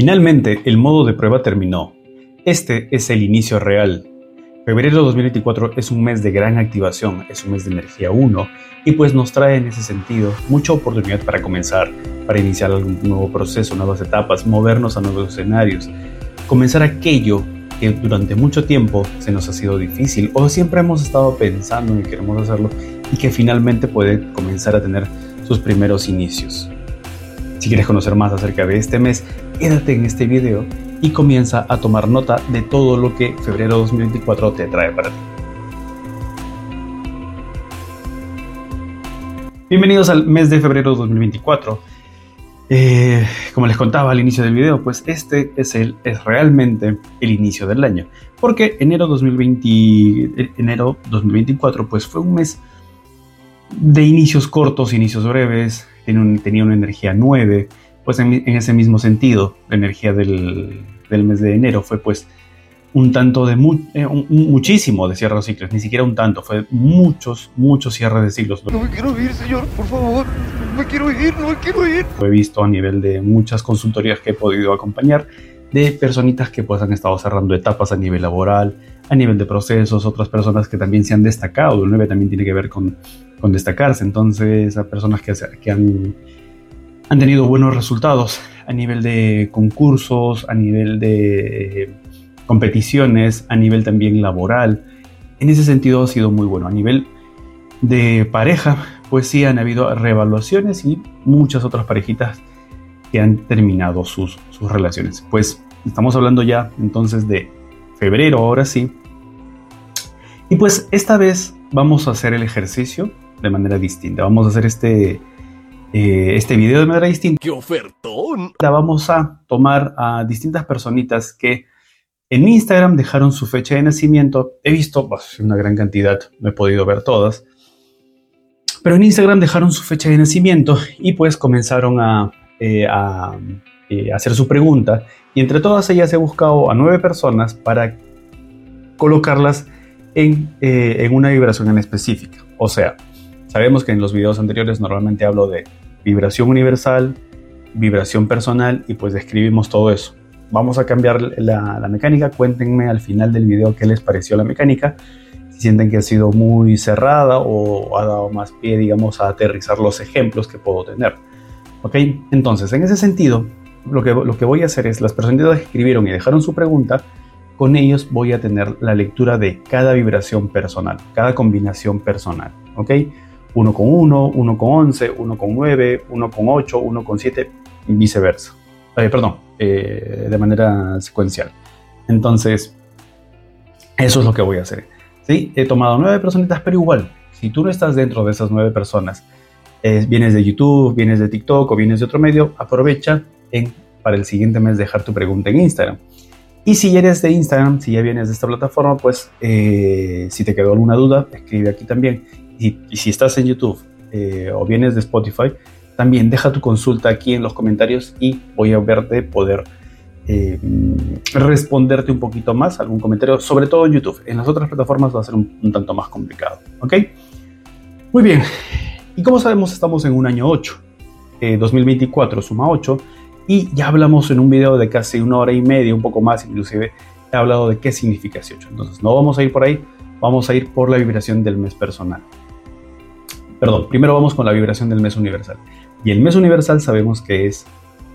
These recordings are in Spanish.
Finalmente, el modo de prueba terminó. Este es el inicio real. Febrero de 2024 es un mes de gran activación, es un mes de energía 1 y pues nos trae en ese sentido mucha oportunidad para comenzar, para iniciar algún nuevo proceso, nuevas etapas, movernos a nuevos escenarios, comenzar aquello que durante mucho tiempo se nos ha sido difícil o siempre hemos estado pensando en que queremos hacerlo y que finalmente puede comenzar a tener sus primeros inicios. Si quieres conocer más acerca de este mes, quédate en este video y comienza a tomar nota de todo lo que febrero 2024 te trae para ti. Bienvenidos al mes de febrero 2024. Eh, como les contaba al inicio del video, pues este es, el, es realmente el inicio del año. Porque enero, 2020, enero 2024 pues fue un mes de inicios cortos, inicios breves, tenía una energía 9, pues en, ese mismo sentido, la energía del, mes de enero fue pues un tanto de eh, muchísimo de cierre de ciclos, ni siquiera un tanto, fue muchos, muchos cierres de ciclos. No me quiero ir, señor, por favor, no me quiero ir, no me quiero ir. Lo he visto a nivel de muchas consultorías que he podido acompañar, de personitas que pues han estado cerrando etapas a nivel laboral, a nivel de procesos, otras personas que también se han destacado, el 9 también tiene que ver con, con destacarse, entonces a personas que, que han, han tenido buenos resultados a nivel de concursos, a nivel de competiciones, a nivel también laboral, en ese sentido ha sido muy bueno, a nivel de pareja, pues sí han habido reevaluaciones y muchas otras parejitas que han terminado sus, sus relaciones. Pues estamos hablando ya entonces de febrero, ahora sí. Y pues esta vez vamos a hacer el ejercicio de manera distinta. Vamos a hacer este, eh, este video de manera distinta. ¡Qué ofertón! La vamos a tomar a distintas personitas que en Instagram dejaron su fecha de nacimiento. He visto pues, una gran cantidad, no he podido ver todas. Pero en Instagram dejaron su fecha de nacimiento y pues comenzaron a eh, a eh, hacer su pregunta y entre todas ellas he buscado a nueve personas para colocarlas en, eh, en una vibración en específica. O sea, sabemos que en los videos anteriores normalmente hablo de vibración universal, vibración personal y pues describimos todo eso. Vamos a cambiar la, la, mecánica. Cuéntenme al final del video qué les pareció la mecánica. Si sienten que ha sido muy cerrada o ha dado más pie, digamos, a aterrizar los ejemplos que puedo tener. ¿Ok? Entonces, en ese sentido, lo que, lo que voy a hacer es, las personas que escribieron y dejaron su pregunta, con ellos voy a tener la lectura de cada vibración personal, cada combinación personal. ¿Ok? 1 con 1, 1 con 11, 1 con 9, 1 con 8, 1 con 7, viceversa. Eh, perdón, eh, de manera secuencial. Entonces, eso es lo que voy a hacer. ¿sí? He tomado nueve personitas, pero igual, si tú no estás dentro de esas nueve personas vienes de YouTube, vienes de TikTok o vienes de otro medio, aprovecha en, para el siguiente mes dejar tu pregunta en Instagram. Y si eres de Instagram, si ya vienes de esta plataforma, pues eh, si te quedó alguna duda, escribe aquí también. Y, si estás en YouTube eh, o vienes de Spotify, también deja tu consulta aquí en los comentarios y voy a verte poder eh, responderte un poquito más algún comentario, sobre todo en YouTube. En las otras plataformas va a ser un, un tanto más complicado. ¿Ok? Muy bien. Y como sabemos, estamos en un año 8. 2024 suma 8. Y ya hablamos en un video de casi una hora y media, un poco más inclusive, he hablado de qué significa ese 8. Entonces, no vamos a ir por ahí, vamos a ir por la vibración del mes personal. Perdón, primero vamos con la vibración del mes universal. Y el mes universal sabemos que es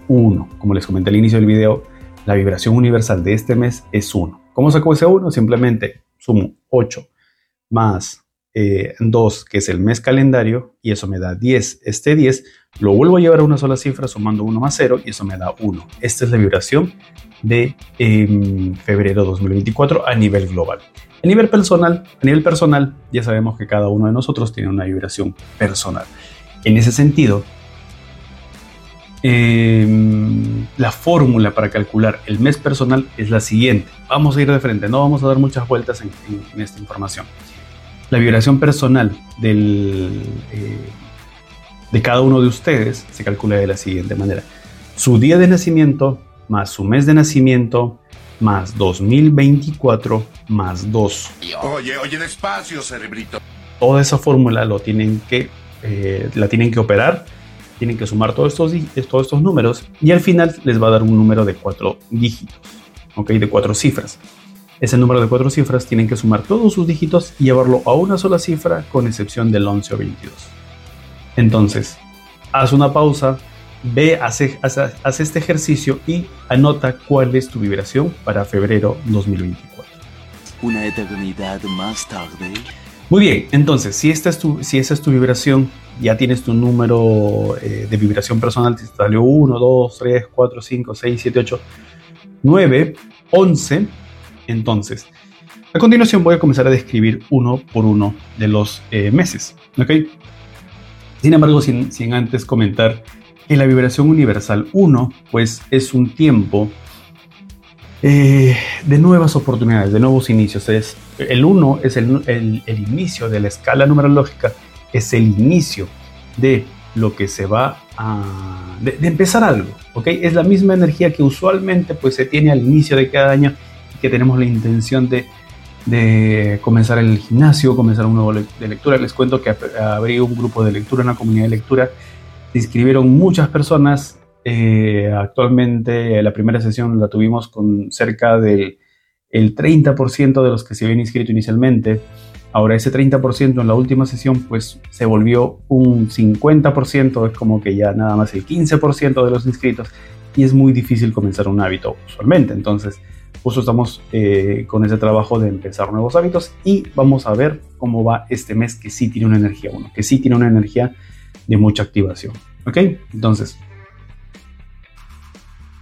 1. Como les comenté al inicio del video, la vibración universal de este mes es 1. ¿Cómo sacó ese 1? Simplemente sumo 8 más 2, eh, que es el mes calendario, y eso me da 10. Este 10 lo vuelvo a llevar a una sola cifra sumando 1 más 0 y eso me da 1. Esta es la vibración de eh, febrero 2024 a nivel global. A nivel personal, a nivel personal, ya sabemos que cada uno de nosotros tiene una vibración personal. En ese sentido, em, la fórmula para calcular el mes personal es la siguiente. Vamos a ir de frente, no vamos a dar muchas vueltas en esta información. La vibración personal del, eh, de cada uno de ustedes se calcula de la siguiente manera. Su día de nacimiento más su mes de nacimiento más 2024 más 2. Oye, oye, despacio, cerebrito. Toda esa fórmula lo tienen que, eh, la tienen que operar tienen que sumar todos estos, todos estos números y al final les va a dar un número de cuatro dígitos, ¿ok? De cuatro cifras. Ese número de cuatro cifras tienen que sumar todos sus dígitos y llevarlo a una sola cifra con excepción del 11 o 22. Entonces, haz una pausa, ve, hace, hace, este ejercicio y anota cuál es tu vibración para febrero 2024. Una eternidad más tarde. Muy bien, entonces, si, esta es tu, si esa es tu vibración, ya tienes tu número eh, de vibración personal, te salió 1, 2, 3, 4, 5, 6, 7, 8, 9, 11. Entonces, a continuación voy a comenzar a describir uno por uno de los eh, meses. ¿ok? Sin embargo, sin, antes comentar que la vibración universal 1, pues es un tiempo eh, de nuevas oportunidades, de nuevos inicios. Es, el 1 es el, inicio de la escala numerológica, es el inicio de lo que se va a... de, empezar algo, ¿ok? Es la misma energía que usualmente pues se tiene al inicio de cada año que tenemos la intención de, de comenzar el gimnasio, comenzar un nuevo de lectura. Les cuento que abrí un grupo de lectura, una comunidad de lectura. Se inscribieron muchas personas eh, actualmente la primera sesión la tuvimos con cerca del el 30% de los que se habían inscrito inicialmente. Ahora ese 30% en la última sesión pues se volvió un 50%, es como que ya nada más el 15% de los inscritos y es muy difícil comenzar un hábito usualmente. Entonces justo estamos eh, con ese trabajo de empezar nuevos hábitos y vamos a ver cómo va este mes que sí tiene una energía uno, que sí tiene una energía de mucha activación. ¿Ok? Entonces,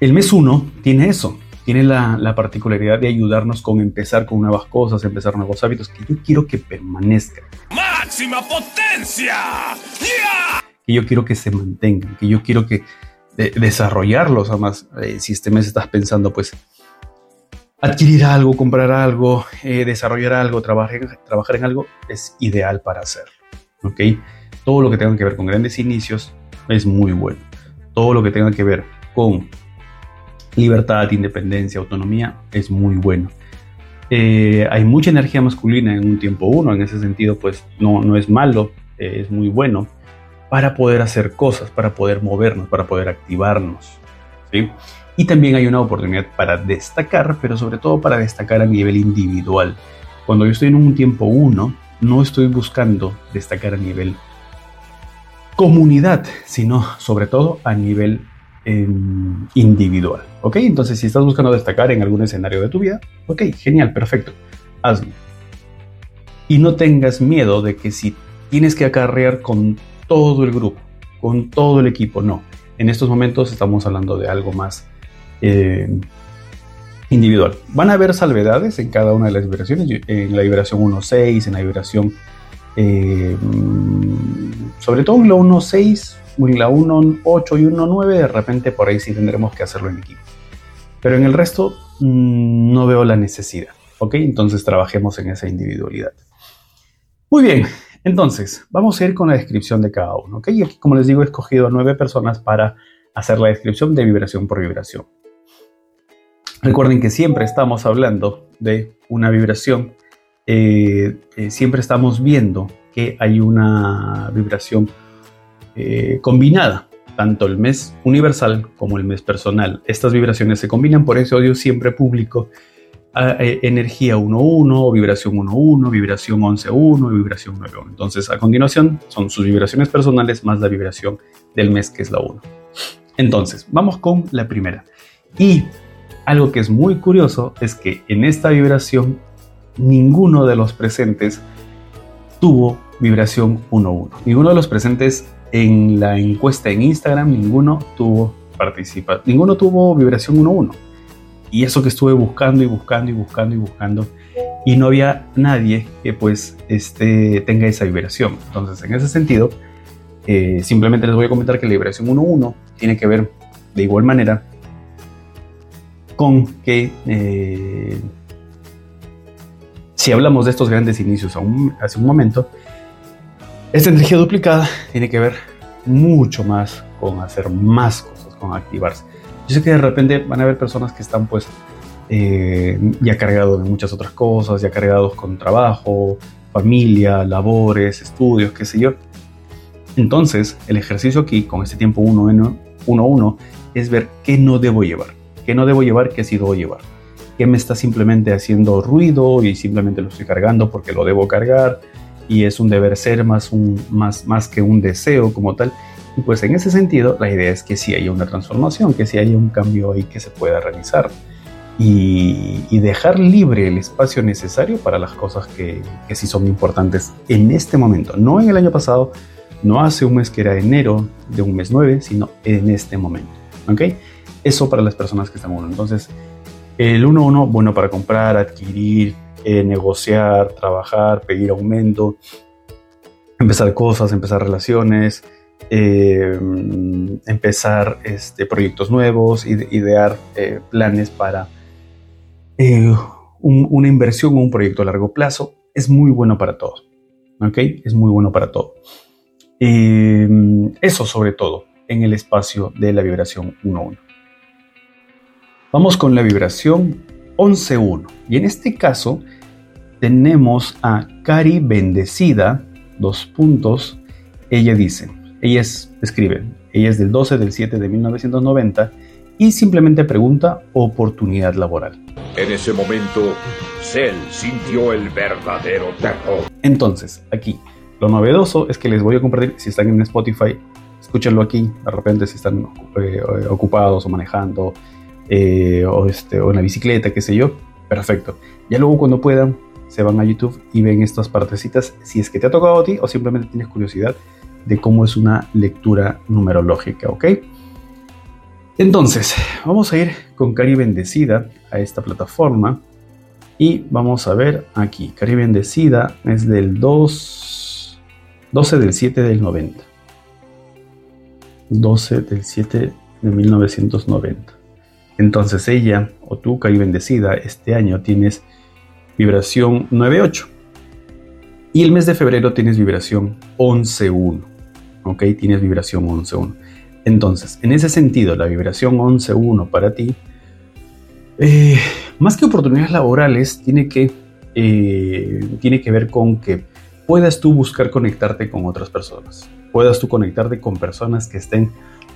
el mes 1 tiene eso, tiene la, particularidad de ayudarnos con empezar con nuevas cosas, empezar nuevos hábitos que yo quiero que permanezcan. ¡Máxima potencia! Que yo quiero que se mantengan, que yo quiero que desarrollarlos. Además, eh, si este mes estás pensando, pues, adquirir algo, comprar algo, eh, desarrollar algo, trabajar, en algo, es ideal para hacerlo. ¿Ok? Todo lo que tenga que ver con grandes inicios es muy bueno. Todo lo que tenga que ver con libertad, independencia, autonomía, es muy bueno. Eh, hay mucha energía masculina en un tiempo uno, en ese sentido, pues no, no es malo, eh, es muy bueno para poder hacer cosas, para poder movernos, para poder activarnos. ¿sí? Y también hay una oportunidad para destacar, pero sobre todo para destacar a nivel individual. Cuando yo estoy en un tiempo uno, no estoy buscando destacar a nivel comunidad, sino sobre todo a nivel individual. ¿Ok? Entonces, si estás buscando destacar en algún escenario de tu vida, ok, genial, perfecto, hazlo. Y no tengas miedo de que si tienes que acarrear con todo el grupo, con todo el equipo, no. En estos momentos estamos hablando de algo más eh, individual. Van a haber salvedades en cada una de las vibraciones, en la vibración 1.6, en la vibración, eh, sobre todo en la 1.6, en la 1.8 y 1.9 de repente por ahí sí tendremos que hacerlo en equipo. Pero en el resto mm, no veo la necesidad, ¿ok? Entonces trabajemos en esa individualidad. Muy bien, entonces vamos a ir con la descripción de cada uno, ¿ok? Y aquí, como les digo, he escogido a nueve personas para hacer la descripción de vibración por vibración. Recuerden que siempre estamos hablando de una vibración, eh, eh, siempre estamos viendo que hay una vibración eh, combinada, tanto el mes universal como el mes personal. Estas vibraciones se combinan, por eso yo siempre publico eh, energía 1.1, vibración 1.1, vibración 11.1 y vibración 9.1. Entonces, a continuación son sus vibraciones personales más la vibración del mes que es la 1. Entonces, vamos con la primera. Y algo que es muy curioso es que en esta vibración ninguno de los presentes tuvo vibración 1.1. Ninguno de los presentes en la encuesta en Instagram ninguno tuvo participa ninguno tuvo vibración 1-1. Y eso que estuve buscando y buscando y buscando y buscando y no había nadie que pues este, tenga esa vibración. Entonces, en ese sentido, eh, simplemente les voy a comentar que la vibración 1-1 tiene que ver de igual manera con que eh, si hablamos de estos grandes inicios hace un momento, esta energía duplicada tiene que ver mucho más con hacer más cosas, con activarse. Yo sé que de repente van a haber personas que están pues eh, ya cargados de muchas otras cosas, ya cargados con trabajo, familia, labores, estudios, qué sé yo. Entonces, el ejercicio aquí con este tiempo 1-1 es ver qué no debo llevar, qué no debo llevar, qué sí debo llevar, qué me está simplemente haciendo ruido y simplemente lo estoy cargando porque lo debo cargar y es un deber ser más, un, más, más que un deseo como tal. Y pues en ese sentido, la idea es que sí haya una transformación, que sí haya un cambio ahí que se pueda realizar. Y, dejar libre el espacio necesario para las cosas que, que sí son importantes en este momento, no en el año pasado, no hace un mes que era enero de un mes 9, sino en este momento. ¿Ok? Eso para las personas que están uno. Entonces, el 1-1, bueno para comprar, adquirir, eh, negociar, trabajar, pedir aumento, empezar cosas, empezar relaciones, eh, empezar este, proyectos nuevos, idear eh, planes para una inversión o un proyecto a largo plazo. Es muy bueno para todos. ¿Ok? Es muy bueno para todos. Em, eso sobre todo en el espacio de la vibración 1-1. Vamos con la vibración 11-1. Y en este caso tenemos a Cari Bendecida, dos puntos. Ella dice, ella es, escribe, ella es del 12 del 7 de 1990 y simplemente pregunta oportunidad laboral. En ese momento, Cell sintió el verdadero terror. Entonces, aquí, lo novedoso es que les voy a compartir, si están en Spotify, escúchenlo aquí, de repente si están eh, ocupados o manejando, eh, o, este, o en la bicicleta, qué sé yo, perfecto. Ya luego cuando puedan, se van a YouTube y ven estas partecitas, si es que te ha tocado a ti o simplemente tienes curiosidad de cómo es una lectura numerológica, ¿ok? Entonces, vamos a ir con Cari Bendecida a esta plataforma y vamos a ver aquí, Cari Bendecida es del 2 12 del 7 del 90. 12 del 7 de 1990. Entonces ella o tú, Cari Bendecida, este año tienes vibración 9.8. Y el mes de febrero tienes vibración 11.1. ¿Ok? Tienes vibración 11.1. Entonces, en ese sentido, la vibración 11.1 para ti, eh, más que oportunidades laborales, tiene que, eh, tiene que ver con que puedas tú buscar conectarte con otras personas, puedas tú conectarte con personas que estén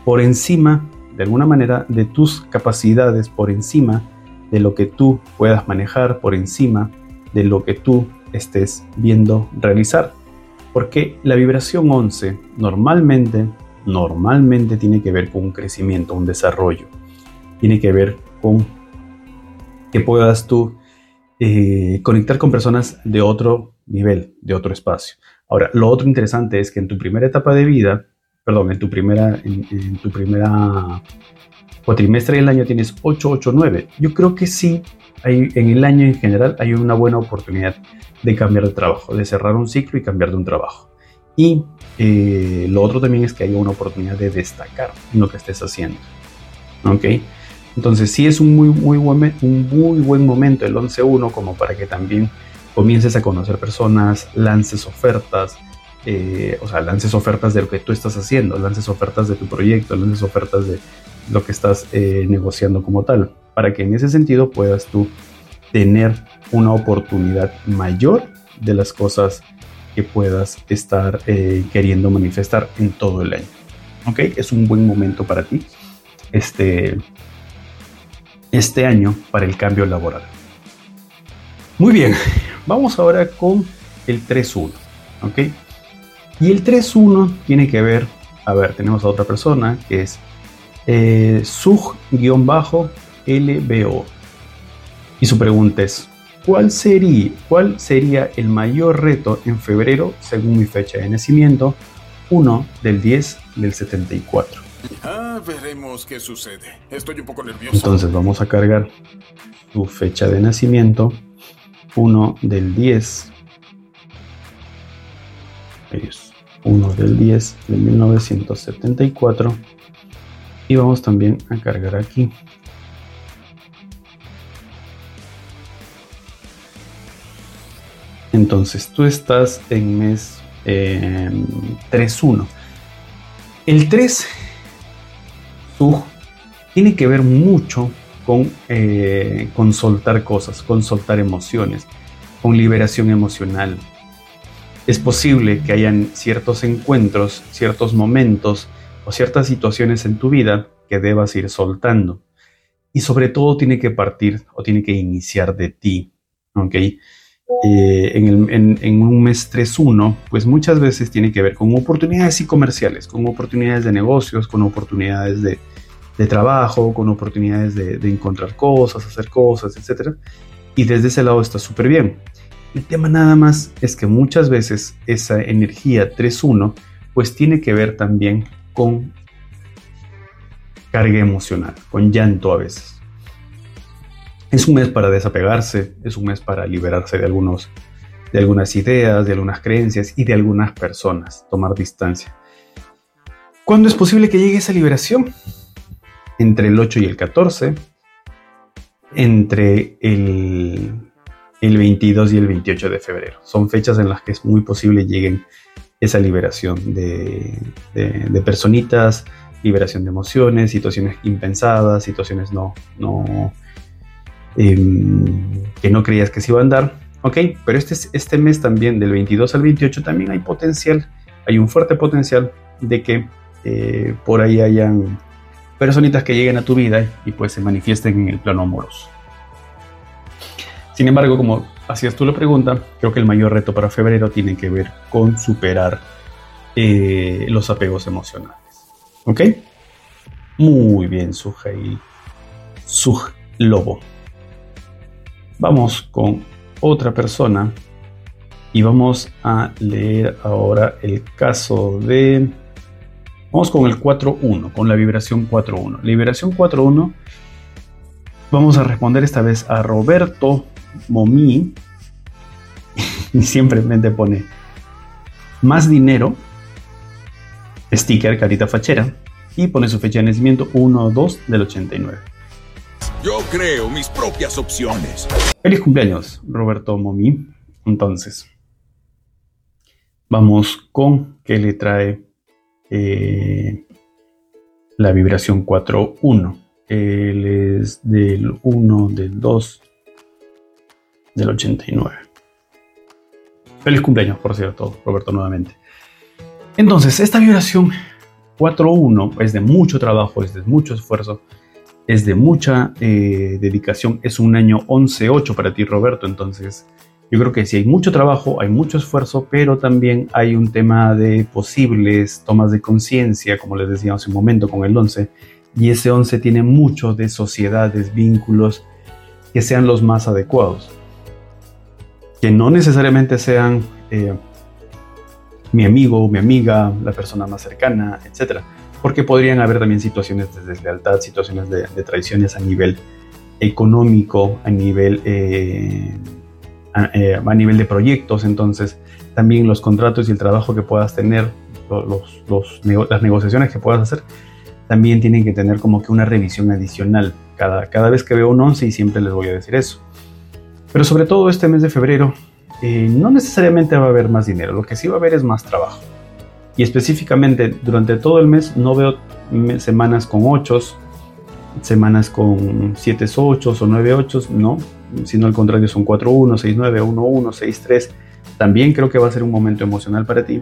por encima, de alguna manera, de tus capacidades, por encima de lo que tú puedas manejar, por encima de lo que tú estés viendo realizar. Porque la vibración 11 normalmente, normalmente tiene que ver con un crecimiento, un desarrollo. Tiene que ver con que puedas tú eh, conectar con personas de otro nivel, de otro espacio. Ahora, lo otro interesante es que en tu primera etapa de vida, perdón, en tu primera, en, tu primera cuatrimestre del año tienes 8, 8, 9. Yo creo que sí, hay, en el año en general hay una buena oportunidad de cambiar de trabajo, de cerrar un ciclo y cambiar de un trabajo. Y eh, lo otro también es que hay una oportunidad de destacar lo que estés haciendo. ¿Ok? Entonces sí es un muy, muy, buen, un muy buen momento el 11-1 como para que también comiences a conocer personas, lances ofertas, eh, o sea, lances ofertas de lo que tú estás haciendo, lances ofertas de tu proyecto, lances ofertas de lo que estás eh, negociando como tal, para que en ese sentido puedas tú tener una oportunidad mayor de las cosas que puedas estar eh, queriendo manifestar en todo el año. ¿Ok? Es un buen momento para ti este, este año para el cambio laboral. Muy bien, vamos ahora con el 3-1, ¿ok? Y el 3-1 tiene que ver, a ver, tenemos a otra persona que es eh, sug-lbo. Y su pregunta es, ¿cuál sería, ¿cuál sería el mayor reto en febrero según mi fecha de nacimiento? 1 del 10 del 74. Ah, veremos qué sucede. Estoy un poco nervioso. Entonces vamos a cargar su fecha de nacimiento 1 del 10. 1 del 10 de 1974. Y vamos también a cargar aquí. Entonces tú estás en mes eh, 3.1. El 3 tiene que ver mucho eh, con, soltar cosas, con soltar emociones, con liberación emocional. es posible que hayan ciertos encuentros, ciertos momentos o ciertas situaciones en tu vida que debas ir soltando. Y sobre todo tiene que partir o tiene que iniciar de ti. ¿Ok? Eh, en, un mes 3-1, pues muchas veces tiene que ver con oportunidades y comerciales, con oportunidades de negocios, con oportunidades de, trabajo, con oportunidades de, de, encontrar cosas, hacer cosas, etc. Y desde ese lado está súper bien. El tema nada más es que muchas veces esa energía 3-1 pues tiene que ver también con carga emocional, con llanto a veces. Es un mes para desapegarse, es un mes para liberarse de, algunos, de algunas ideas, de algunas creencias y de algunas personas, tomar distancia. ¿Cuándo es posible que llegue esa liberación? Entre el 8 y el 14, entre el el 22 y el 28 de febrero. Son fechas en las que es muy posible lleguen esa liberación de, personitas, liberación de emociones, situaciones impensadas, situaciones no, no em, que no creías que se iban a dar. Ok, pero este, este mes también, del 22 al 28, también hay potencial, hay un fuerte potencial de que eh, por ahí hayan personitas que lleguen a tu vida y pues se manifiesten en el plano amoroso. Sin embargo, como hacías tú la pregunta, creo que el mayor reto para febrero tiene que ver con superar eh, los apegos emocionales. ¿Ok? Muy bien, Sujei. Suj Lobo. Vamos con otra persona y vamos a leer ahora el caso de... Vamos con el 4.1, con la vibración 4.1. La vibración 4.1, vamos a responder esta vez a Roberto Momi, y siempre me pone más dinero, sticker, carita fachera, y pone su fecha de nacimiento 1-2 del 89. Yo creo mis propias opciones. Feliz cumpleaños, Roberto Momi. Entonces, vamos con que le trae eh, la vibración 4-1. Él es del 1, del 2, del 89. Feliz cumpleaños, por cierto, Roberto, nuevamente. Entonces, esta vibración 4.1 es de mucho trabajo, es de mucho esfuerzo, es de mucha eh, dedicación. Es un año 11.8 para ti, Roberto. Entonces, yo creo que sí hay mucho trabajo, hay mucho esfuerzo, pero también hay un tema de posibles tomas de conciencia, como les decía hace un momento con el 11. Y ese 11 tiene mucho de sociedades, vínculos que sean los más adecuados que no necesariamente sean eh, mi amigo, mi amiga, la persona más cercana, etc. Porque podrían haber también situaciones de deslealtad, situaciones de, traiciones a nivel económico, a nivel, eh, eh, a, nivel de proyectos. Entonces, también los contratos y el trabajo que puedas tener, los, las negociaciones que puedas hacer, también tienen que tener como que una revisión adicional cada, cada vez que veo un 11 y siempre les voy a decir eso. Pero sobre todo este mes de febrero, eh, no necesariamente va a haber más dinero, lo que sí va a haber es más trabajo. Y específicamente durante todo el mes no veo semanas con 8, semanas con 7 8 o 9 8, no, sino al contrario son 4 1, 6 9, 1 1, 6 3. También creo que va a ser un momento emocional para ti.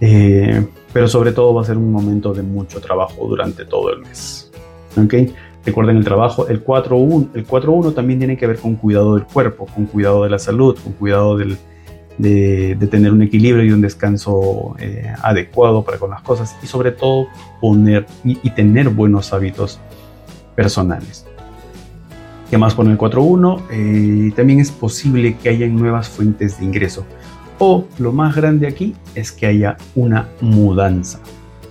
Eh, pero sobre todo va a ser un momento de mucho trabajo durante todo el mes. ¿Okay? Recuerden el trabajo, el 4.1 el 4.1 también tiene que ver con cuidado del cuerpo, con cuidado de la salud, con cuidado de, tener un equilibrio y un descanso eh, adecuado para con las cosas y sobre todo poner y, tener buenos hábitos personales. ¿Qué más pone el 4.1? Eh, también es posible que haya nuevas fuentes de ingreso. O lo más grande aquí es que haya una mudanza,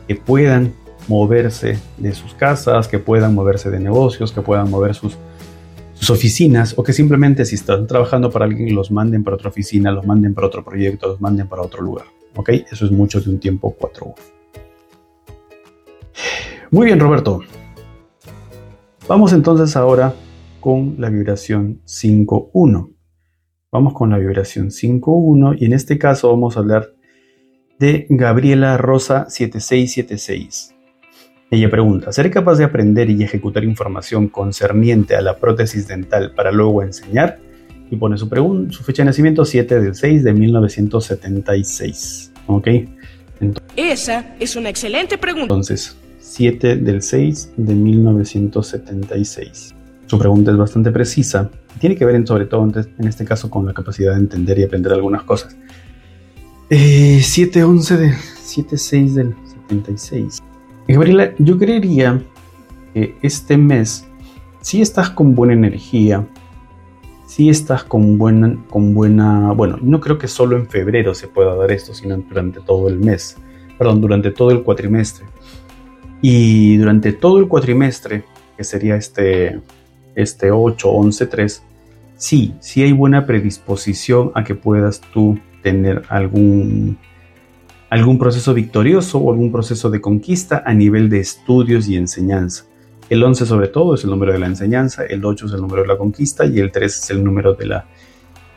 que puedan moverse de sus casas, que puedan moverse de negocios, que puedan mover sus, sus oficinas o que simplemente si están trabajando para alguien los manden para otra oficina, los manden para otro proyecto, los manden para otro lugar. ¿Ok? Eso es mucho de un tiempo 4 Muy bien, Roberto. Vamos entonces ahora con la vibración 5.1. Vamos con la vibración 5.1 y en este caso vamos a hablar de Gabriela Rosa 7676. Ella pregunta, ¿seré capaz de aprender y ejecutar información concerniente a la prótesis dental para luego enseñar? y pone su, su fecha de nacimiento 7 del 6 de 1976. ¿Ok? Esa es una excelente pregunta. Entonces, 7 del 6 de 1976. Su pregunta es bastante precisa. Tiene que ver en, sobre todo en, este caso con la capacidad de entender y aprender algunas cosas. Eh, 7-11 de 7-6 del 76. Gabriela, yo creería que este mes si estás con buena energía, si estás con buena, con buena, bueno, no creo que solo en febrero se pueda dar esto, sino durante todo el mes, perdón, durante todo el cuatrimestre. Y durante todo el cuatrimestre, que sería este, este 8, 11, 3, sí, sí hay buena predisposición a que puedas tú tener algún, algún proceso victorioso o algún proceso de conquista a nivel de estudios y enseñanza. El 11 sobre todo es el número de la enseñanza, el 8 es el número de la conquista y el 3 es el número de la,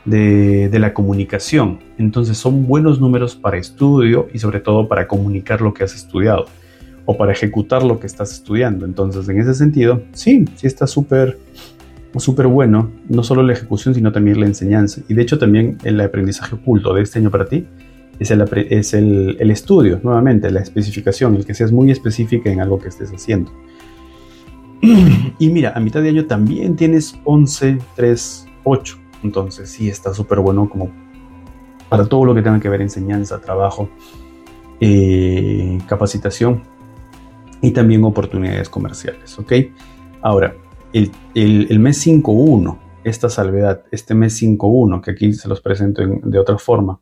de, de, la comunicación. Entonces son buenos números para estudio y sobre todo para comunicar lo que has estudiado o para ejecutar lo que estás estudiando. Entonces en ese sentido, sí, sí está súper súper bueno, no solo la ejecución, sino también la enseñanza. Y de hecho también el aprendizaje oculto de este año para ti es el, es el, el estudio, nuevamente, la especificación, el que seas muy específica en algo que estés haciendo. Y mira, a mitad de año también tienes 11, 3, 8. Entonces sí está súper bueno como para todo lo que tenga que ver enseñanza, trabajo, eh, capacitación y también oportunidades comerciales. ¿Ok? Ahora, el, el, el mes 5.1, esta salvedad, este mes 5.1, que aquí se los presento en, de otra forma,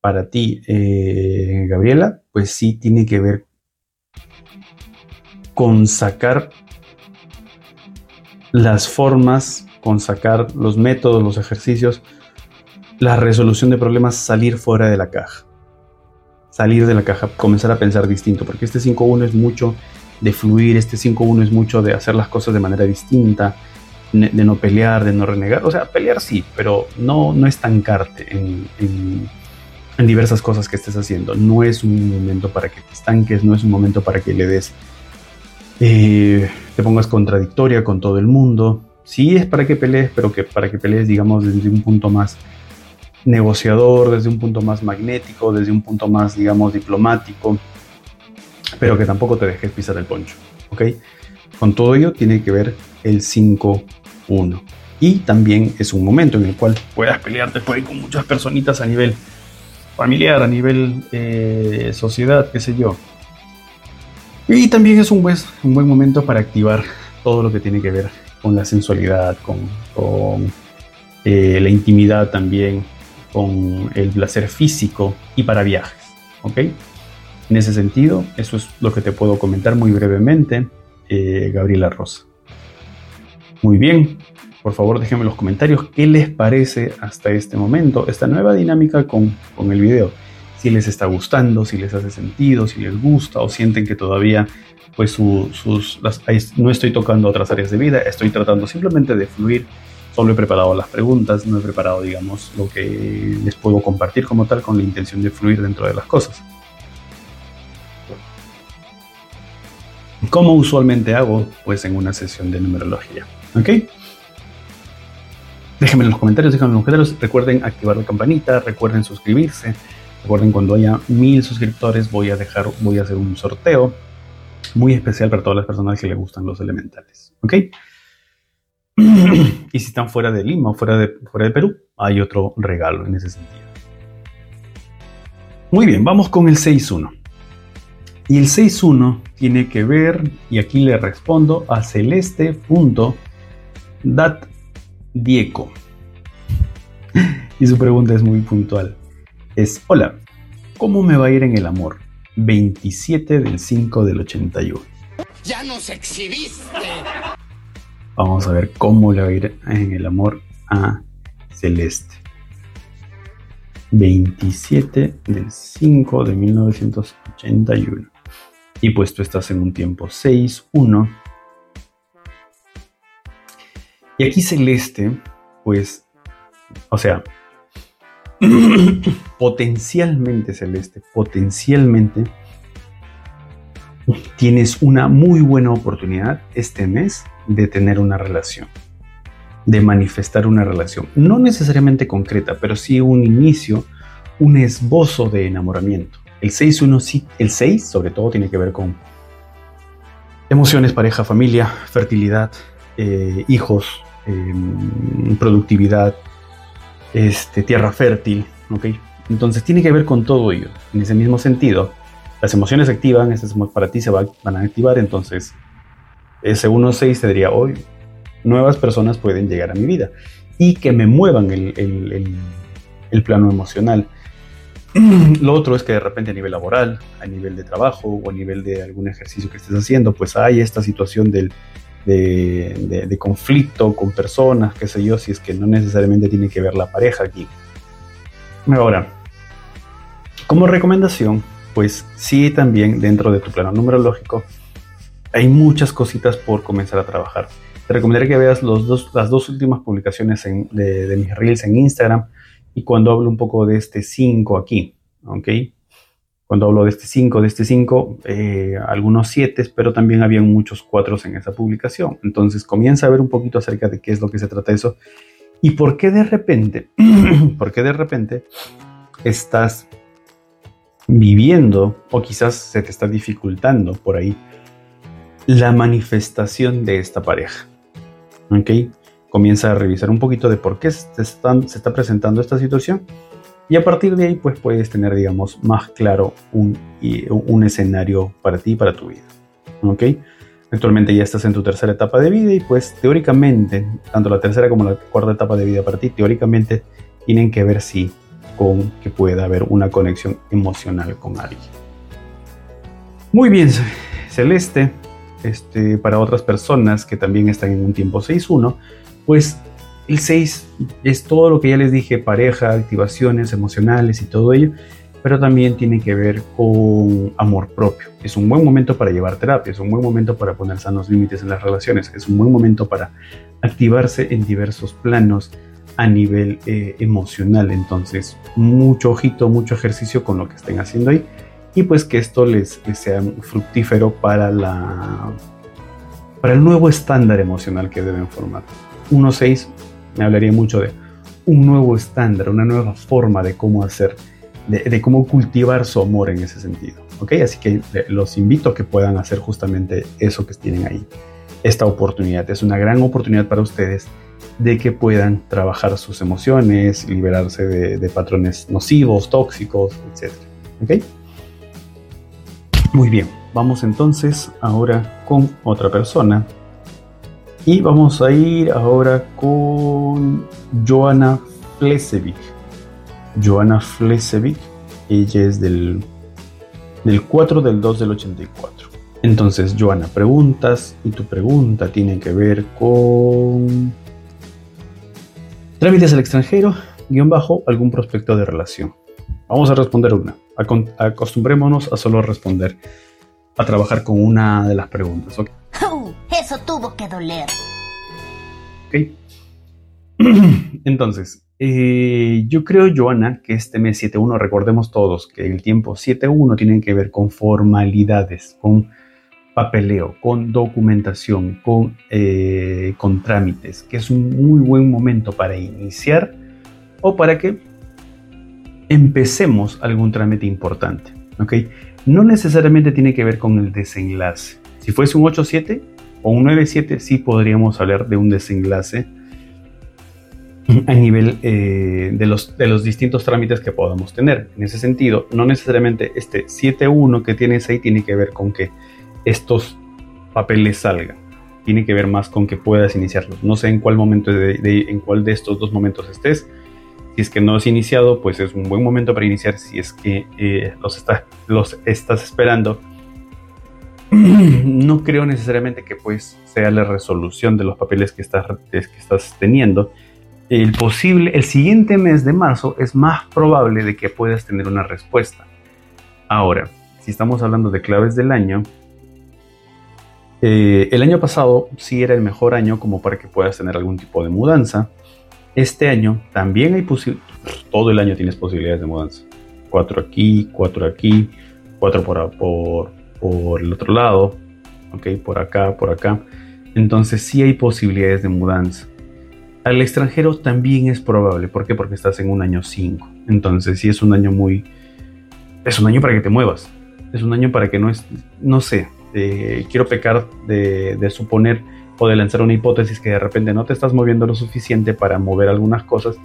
para ti, eh, Gabriela, pues sí tiene que ver con sacar las formas, con sacar los métodos, los ejercicios, la resolución de problemas, salir fuera de la caja. Salir de la caja, comenzar a pensar distinto, porque este 5.1 es mucho de fluir, este 5.1 es mucho de hacer las cosas de manera distinta, de no pelear, de no renegar. O sea, pelear sí, pero no, no estancarte en, en, diversas cosas que estés haciendo. No es un momento para que te estanques, no es un momento para que le des eh, te pongas contradictoria con todo el mundo. Sí es para que pelees, pero que para que pelees, digamos, desde un punto más negociador, desde un punto más magnético, desde un punto más, digamos, diplomático, pero que tampoco te dejes pisar el poncho, ¿ok? Con todo ello tiene que ver el 5-1. Y también es un momento en el cual puedas pelearte por ahí con muchas personitas a nivel familiar, a nivel eh, sociedad, qué sé yo. Y también es un buen, un buen momento para activar todo lo que tiene que ver con la sensualidad, con, con eh, la intimidad también, con el placer físico y para viajes. ¿Ok? En ese sentido, eso es lo que te puedo comentar muy brevemente, eh, Gabriela Rosa. Muy bien, por favor déjenme en los comentarios qué les parece hasta este momento esta nueva dinámica con, con el video si les está gustando, si les hace sentido, si les gusta o sienten que todavía pues su, sus, no estoy tocando otras áreas de vida, estoy tratando simplemente de fluir, solo he preparado las preguntas, no he preparado digamos lo que les puedo compartir como tal con la intención de fluir dentro de las cosas. Como usualmente hago pues en una sesión de numerología, ¿ok? Déjenme en los comentarios, déjenme en los comentarios, recuerden activar la campanita, recuerden suscribirse, Recuerden, cuando haya mil suscriptores voy a dejar, voy a hacer un sorteo muy especial para todas las personas que les gustan los elementales. ¿Ok? y si están fuera de Lima o fuera de, fuera de Perú, hay otro regalo en ese sentido. Muy bien, vamos con el 6-1. Y el 6-1 tiene que ver, y aquí le respondo a celeste.datdieco. y su pregunta es muy puntual es, hola, ¿cómo me va a ir en el amor? 27 del 5 del 81. ¡Ya nos exhibiste! Vamos a ver cómo le va a ir en el amor a Celeste. 27 del 5 de 1981. Y pues tú estás en un tiempo 6, 1. Y aquí Celeste, pues, o sea, potencialmente celeste, potencialmente tienes una muy buena oportunidad este mes de tener una relación. de manifestar una relación. No necesariamente concreta, pero sí un inicio, un esbozo de enamoramiento. El 6, el 6 sobre todo tiene que ver con emociones, pareja, familia, fertilidad, eh, hijos, em, productividad, este, tierra fértil. Entonces tiene que ver con todo ello. En ese mismo sentido, las emociones se activan, esas para ti se van a activar, entonces ese 1-6 te diría, hoy nuevas personas pueden llegar a mi vida y que me muevan el plano emocional. Lo otro es que de repente a nivel laboral, a nivel de trabajo o a nivel de algún ejercicio que estés haciendo, pues hay esta situación del, de, conflicto con personas, qué sé yo, si es que no necesariamente tiene que ver la pareja aquí. Ahora, como recomendación, pues sí también dentro de tu plano numerológico hay muchas cositas por comenzar a trabajar. Te recomendaría que veas los dos, las dos últimas publicaciones de, de mis reels en Instagram y cuando hablo un poco de este 5 aquí, ¿ok? Cuando hablo de este 5, de este 5, eh, algunos 7, pero también habían muchos 4 en esa publicación. Entonces comienza a ver un poquito acerca de qué es lo que se trata eso y por qué de repente, por qué de repente estás viviendo o quizás se te está dificultando por ahí la manifestación de esta pareja. ¿Ok? Comienza a revisar un poquito de por qué se, está presentando esta situación y a partir de ahí pues puedes tener digamos más claro un, un escenario para ti y para tu vida. ¿Ok? Actualmente ya estás en tu tercera etapa de vida y pues teóricamente, tanto la tercera como la cuarta etapa de vida para ti, teóricamente tienen que ver sí con que pueda haber una conexión emocional con alguien. Muy bien, Celeste, este, para otras personas que también están en un tiempo 6-1, pues el 6 es todo lo que ya les dije, pareja, activaciones emocionales y todo ello, pero también tiene que ver con amor propio. Es un buen momento para llevar terapia, es un buen momento para poner sanos límites en las relaciones, es un buen momento para activarse en diversos planos a nivel eh, emocional. Entonces, mucho ojito, mucho ejercicio con lo que estén haciendo ahí y pues que esto les, les sea fructífero para, la, para el nuevo estándar emocional que deben formar. 1.6 me hablaría mucho de un nuevo estándar, una nueva forma de cómo hacer, de, cómo cultivar su amor en ese sentido. ¿ok? Así que eh, los invito a que puedan hacer justamente eso que tienen ahí. Esta oportunidad es una gran oportunidad para ustedes de que puedan trabajar sus emociones, liberarse de, patrones nocivos, tóxicos, etc. ¿ok? Muy bien, vamos entonces ahora con otra persona y vamos a ir ahora con Joana Flesevic. Joana Flesevic, ella es del, del 4 del 2 del 84. Entonces, Joana, preguntas y tu pregunta tiene que ver con trámites al extranjero, guion bajo, algún prospecto de relación. Vamos a responder una. Acostumbrémonos a solo responder, a trabajar con una de las preguntas. ¿ok? Eso tuvo que doler. Ok. Entonces, eh, yo creo, Joana, que este mes 7.1, recordemos todos que el tiempo 7.1 tiene que ver con formalidades, con papeleo, con documentación, con, eh, con trámites, que es un muy buen momento para iniciar o para que empecemos algún trámite importante. ¿ok? No necesariamente tiene que ver con el desenlace. Si fuese un 8.7, o un 9.7 sí podríamos hablar de un desenlace a nivel eh, de, los, de los distintos trámites que podamos tener. En ese sentido, no necesariamente este 7.1 que tienes ahí tiene que ver con que estos papeles salgan. Tiene que ver más con que puedas iniciarlos. No sé en cuál momento de, en cuál de estos dos momentos estés. Si es que no has iniciado, pues es un buen momento para iniciar. Si es que eh, los, los estás esperando, no creo necesariamente que pues sea la resolución de los papeles que estás, que estás teniendo. El posible, el siguiente mes de marzo es más probable de que puedas tener una respuesta. Ahora, si estamos hablando de claves del año, eh, el año pasado sí era el mejor año como para que puedas tener algún tipo de mudanza. Este año también hay posibilidades, todo el año tienes posibilidades de mudanza. Cuatro aquí, cuatro aquí, cuatro por, por, por el otro lado, ok, por acá, por acá. Entonces sí hay posibilidades de mudanza. Al extranjero también es probable. ¿Por qué? Porque estás en un año 5. Entonces, sí es un año muy... Es un año para que te muevas. Es un año para que no es... No sé. eh, quiero pecar de, de suponer o de lanzar una hipótesis que de repente no te estás moviendo lo suficiente para mover algunas cosas.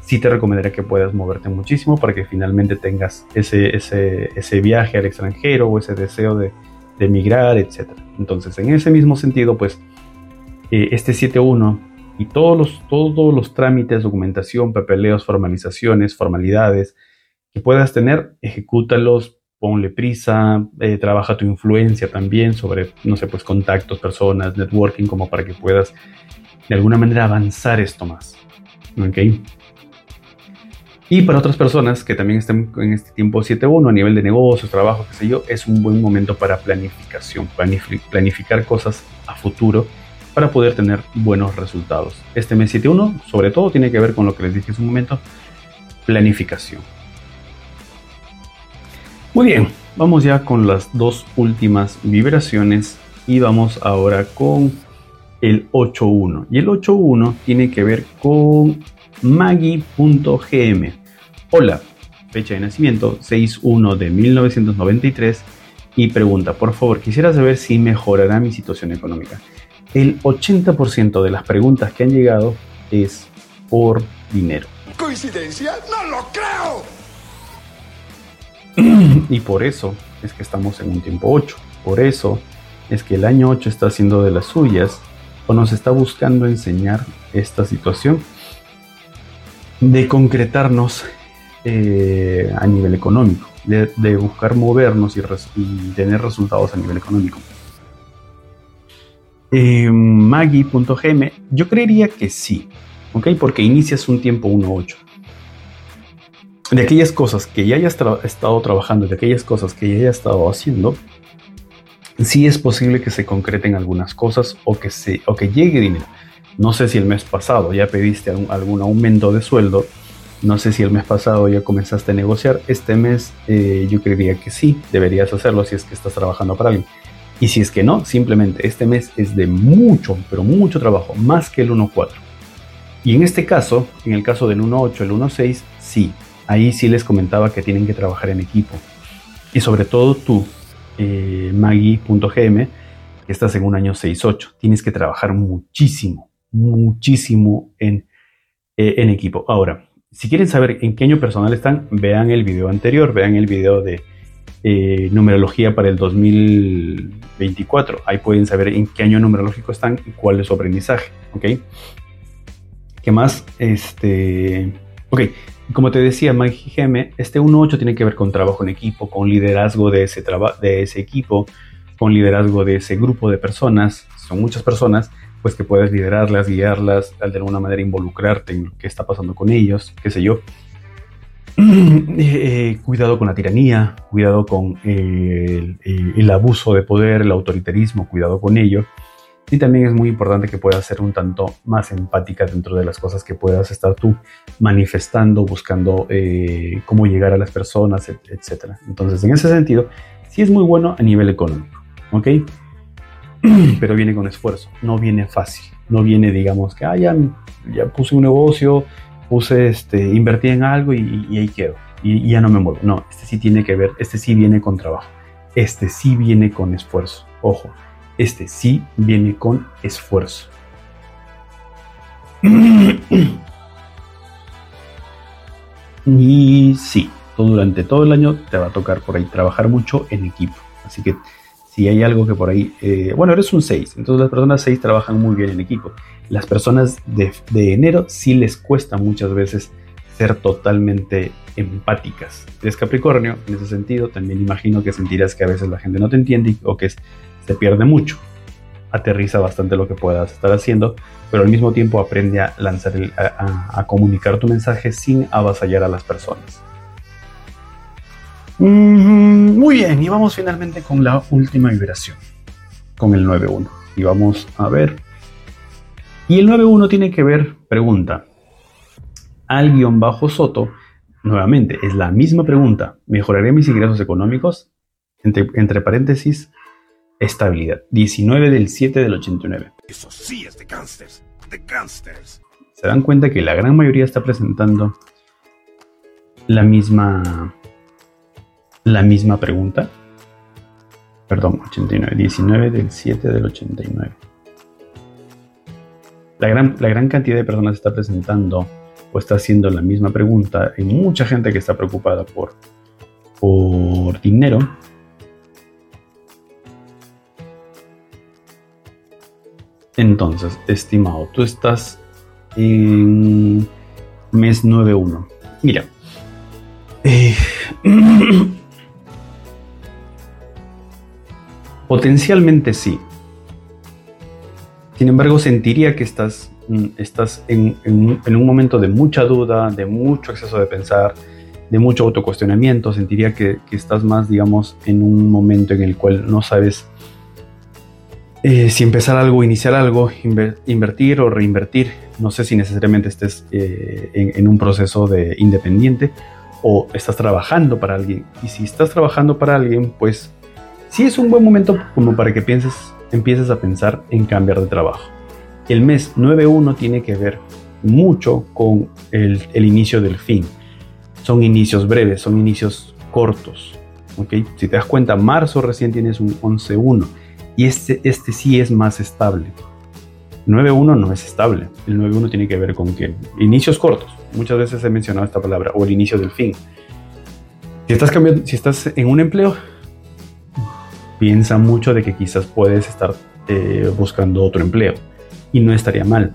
Sí te recomendaría que puedas moverte muchísimo para que finalmente tengas ese, ese, ese viaje al extranjero o ese deseo de, de emigrar, etc. Entonces, en ese mismo sentido, pues, eh, este 7.1 y todos los, todos los trámites, documentación, papeleos, formalizaciones, formalidades que puedas tener, ejecútalos, ponle prisa, eh, trabaja tu influencia también sobre, no sé, pues contactos, personas, networking, como para que puedas de alguna manera avanzar esto más. ¿Ok? Y para otras personas que también estén en este tiempo 7.1 a nivel de negocios, trabajo, qué sé yo, es un buen momento para planificación, planifi- planificar cosas a futuro para poder tener buenos resultados. Este mes 7.1 sobre todo tiene que ver con lo que les dije hace un momento, planificación. Muy bien, vamos ya con las dos últimas vibraciones y vamos ahora con el 8.1. Y el 8.1 tiene que ver con Maggie.gm. Hola, fecha de nacimiento 6.1 de 1993 y pregunta, por favor, quisiera saber si mejorará mi situación económica. El 80% de las preguntas que han llegado es por dinero. ¿Coincidencia? ¡No lo creo! Y por eso es que estamos en un tiempo 8. Por eso es que el año 8 está haciendo de las suyas o nos está buscando enseñar esta situación de concretarnos eh, a nivel económico, de, buscar movernos y tener resultados a nivel económico. Eh, Maggie.gm, yo creería que sí, ¿ok? Porque inicias un tiempo 1.8 de aquellas cosas que ya hayas estado trabajando, de aquellas cosas que ya hayas estado haciendo, sí es posible que se concreten algunas cosas o que, se, o que llegue dinero. No sé si el mes pasado ya pediste algún, algún aumento de sueldo, no sé si el mes pasado ya comenzaste a negociar, este mes eh, yo creería que sí, deberías hacerlo si es que estás trabajando para alguien. Y si es que no, simplemente este mes es de mucho, pero mucho trabajo, más que el 1.4. Y en este caso, en el caso del 1.8, el 1.6, sí, ahí sí les comentaba que tienen que trabajar en equipo. Y sobre todo tú, eh, Maggie.gm, que estás en un año 6-8, tienes que trabajar muchísimo, muchísimo en, eh, en equipo. Ahora, si quieren saber en qué año personal están, vean el video anterior, vean el video de eh, numerología para el 2024. Ahí pueden saber en qué año numerológico están y cuál es su aprendizaje. ¿Ok? ¿Qué más? Este. Ok, como te decía, Maggie GM, este 1.8 tiene que ver con trabajo en equipo, con liderazgo de ese, de ese equipo, con liderazgo de ese grupo de personas. Son muchas personas, pues que puedes liderarlas, guiarlas, de alguna manera involucrarte en lo que está pasando con ellos, qué sé yo. Eh, cuidado con la tiranía, cuidado con eh, el abuso de poder, el autoritarismo, cuidado con ello. Y también es muy importante que puedas ser un tanto más empática dentro de las cosas que puedas estar tú manifestando, buscando eh, cómo llegar a las personas, et- etc. Entonces, en ese sentido, sí es muy bueno a nivel económico, ¿ok? Pero viene con esfuerzo, no viene fácil, no viene, digamos, que ah, ya, ya puse un negocio, puse, este, invertí en algo y, y ahí quedo, y, y ya no me muevo. No, este sí tiene que ver, este sí viene con trabajo, este sí viene con esfuerzo, ojo, este sí viene con esfuerzo. Y sí, durante todo el año te va a tocar por ahí trabajar mucho en equipo. Así que si hay algo que por ahí, eh, bueno, eres un 6, entonces las personas 6 trabajan muy bien en equipo. Las personas de, enero sí les cuesta muchas veces ser totalmente empáticas. Eres Capricornio, en ese sentido, también imagino que sentirás que a veces la gente no te entiende o que es- se pierde mucho. Aterriza bastante lo que puedas estar haciendo, pero al mismo tiempo aprende a lanzar el- a, comunicar tu mensaje sin avasallar a las personas. Mm, Muy bien, y vamos finalmente con la última vibración, con el 9.1. Y vamos a ver. Y el 9.1 tiene que ver, pregunta, al guion bajo Soto, nuevamente, es la misma pregunta, ¿mejoraré mis ingresos económicos? Entre paréntesis, estabilidad. 19 del 7 del 89. Eso sí es de gangsters. De gangsters. se dan cuenta que la gran mayoría está presentando la misma la misma pregunta. Perdón, 89, 19 del 7 del 89. La gran, la gran cantidad de personas está presentando o está haciendo la misma pregunta. Hay mucha gente que está preocupada por, por dinero. Entonces, estimado, tú estás en mes 9.1. Mira. Eh, potencialmente sí. Sin embargo, sentiría que estás, mm, estás en, un momento de mucha duda, de mucho exceso de pensar, de mucho autocuestionamiento. Sentiría que, estás más, digamos, en un momento en el cual no sabes eh, si empezar algo, iniciar algo, invertir o reinvertir. No sé si necesariamente estés eh, en, un proceso de independiente o estás trabajando para alguien. Y si estás trabajando para alguien, pues sí es un buen momento como para que pienses empieces a pensar en cambiar de trabajo. El mes 9.1 tiene que ver mucho con el, inicio del fin. Son inicios breves, son inicios cortos. ¿okay? Si te das cuenta, marzo recién tienes un 11.1 y este, este sí es más estable. 9.1 no es estable. El 9.1 tiene que ver con que inicios cortos. Muchas veces he mencionado esta palabra o el inicio del fin. Si estás, cambiando, si estás en un empleo, piensa mucho de que quizás puedes estar eh, buscando otro empleo y no estaría mal.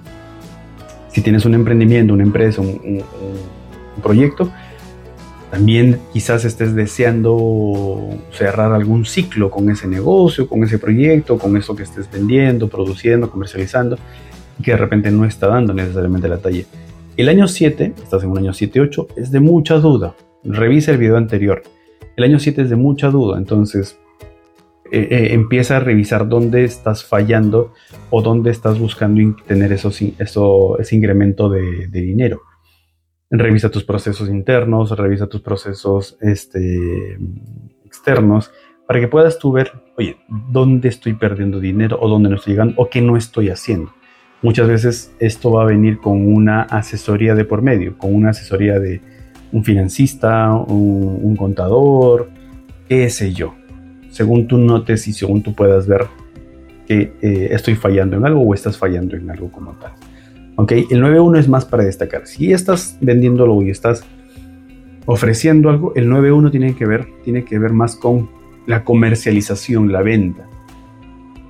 Si tienes un emprendimiento, una empresa, un, proyecto, también quizás estés deseando cerrar algún ciclo con ese negocio, con ese proyecto, con eso que estés vendiendo, produciendo, comercializando, y que de repente no está dando necesariamente la talla. El año 7, estás en un año 7-8, es de mucha duda. Revisa el video anterior. El año 7 es de mucha duda, entonces eh, eh, empieza a revisar dónde estás fallando o dónde estás buscando tener eso, ese incremento de, dinero. Revisa tus procesos internos, revisa tus procesos este, externos, para que puedas tú ver, oye, dónde estoy perdiendo dinero o dónde no estoy llegando o qué no estoy haciendo. Muchas veces esto va a venir con una asesoría de por medio, con una asesoría de un financista, un, contador, qué sé yo según tú notes y según tú puedas ver que eh, estoy fallando en algo o estás fallando en algo como tal. Ok, el 9.1 es más para destacar. Si estás vendiendo algo y estás ofreciendo algo, el 9.1 tiene que ver, tiene que ver más con la comercialización, la venta,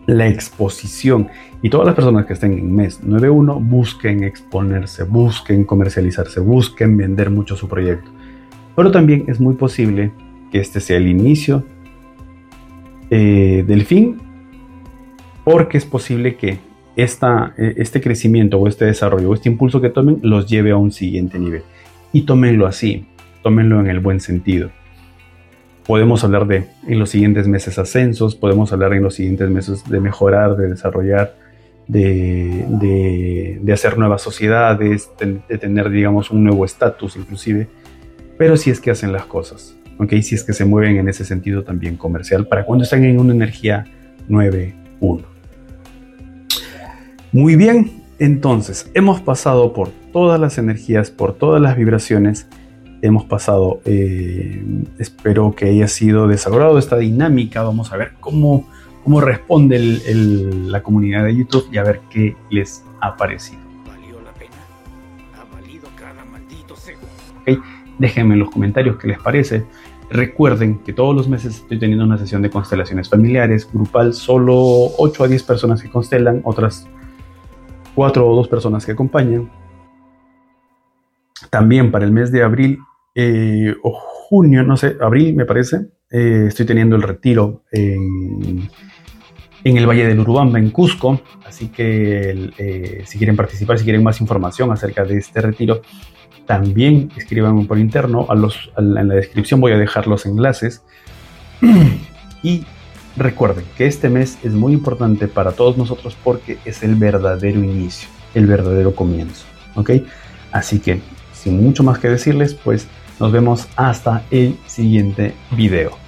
la exposición. Y todas las personas que estén en mes 9.1 busquen exponerse, busquen comercializarse, busquen vender mucho su proyecto. Pero también es muy posible que este sea el inicio eh, del fin, porque es posible que esta, eh, este crecimiento o este desarrollo o este impulso que tomen los lleve a un siguiente nivel. Y tómenlo así, tómenlo en el buen sentido. Podemos hablar de en los siguientes meses ascensos, podemos hablar en los siguientes meses de mejorar, de desarrollar, de, de, hacer nuevas sociedades, de tener, digamos, un nuevo estatus inclusive, pero si es que hacen las cosas. ¿ok? Si es que se mueven en ese sentido también comercial, para cuando están en una energía 9.1. Muy bien, entonces hemos pasado por todas las energías, por todas las vibraciones, hemos pasado, eh, espero que haya sido desagradado esta dinámica, vamos a ver cómo, cómo responde la comunidad de YouTube y a ver qué les ha parecido. Valió la pena, ha valido cada maldito segundo. ¿Okay? Déjenme en los comentarios qué les parece. Recuerden que todos los meses estoy teniendo una sesión de constelaciones familiares, grupal, solo 8 a 10 personas que constelan, otras 4 o 2 personas que acompañan. También para el mes de abril eh, o junio, no sé, abril me parece, eh, estoy teniendo el retiro en, el Valle del Urubamba, en Cusco. Así que eh, si quieren participar, si quieren más información acerca de este retiro, también escriban por interno. A los, en la descripción voy a dejar los enlaces. y recuerden que este mes es muy importante para todos nosotros porque es el verdadero inicio, el verdadero comienzo. ¿Ok? Así que, sin mucho más que decirles, pues nos vemos hasta el siguiente video.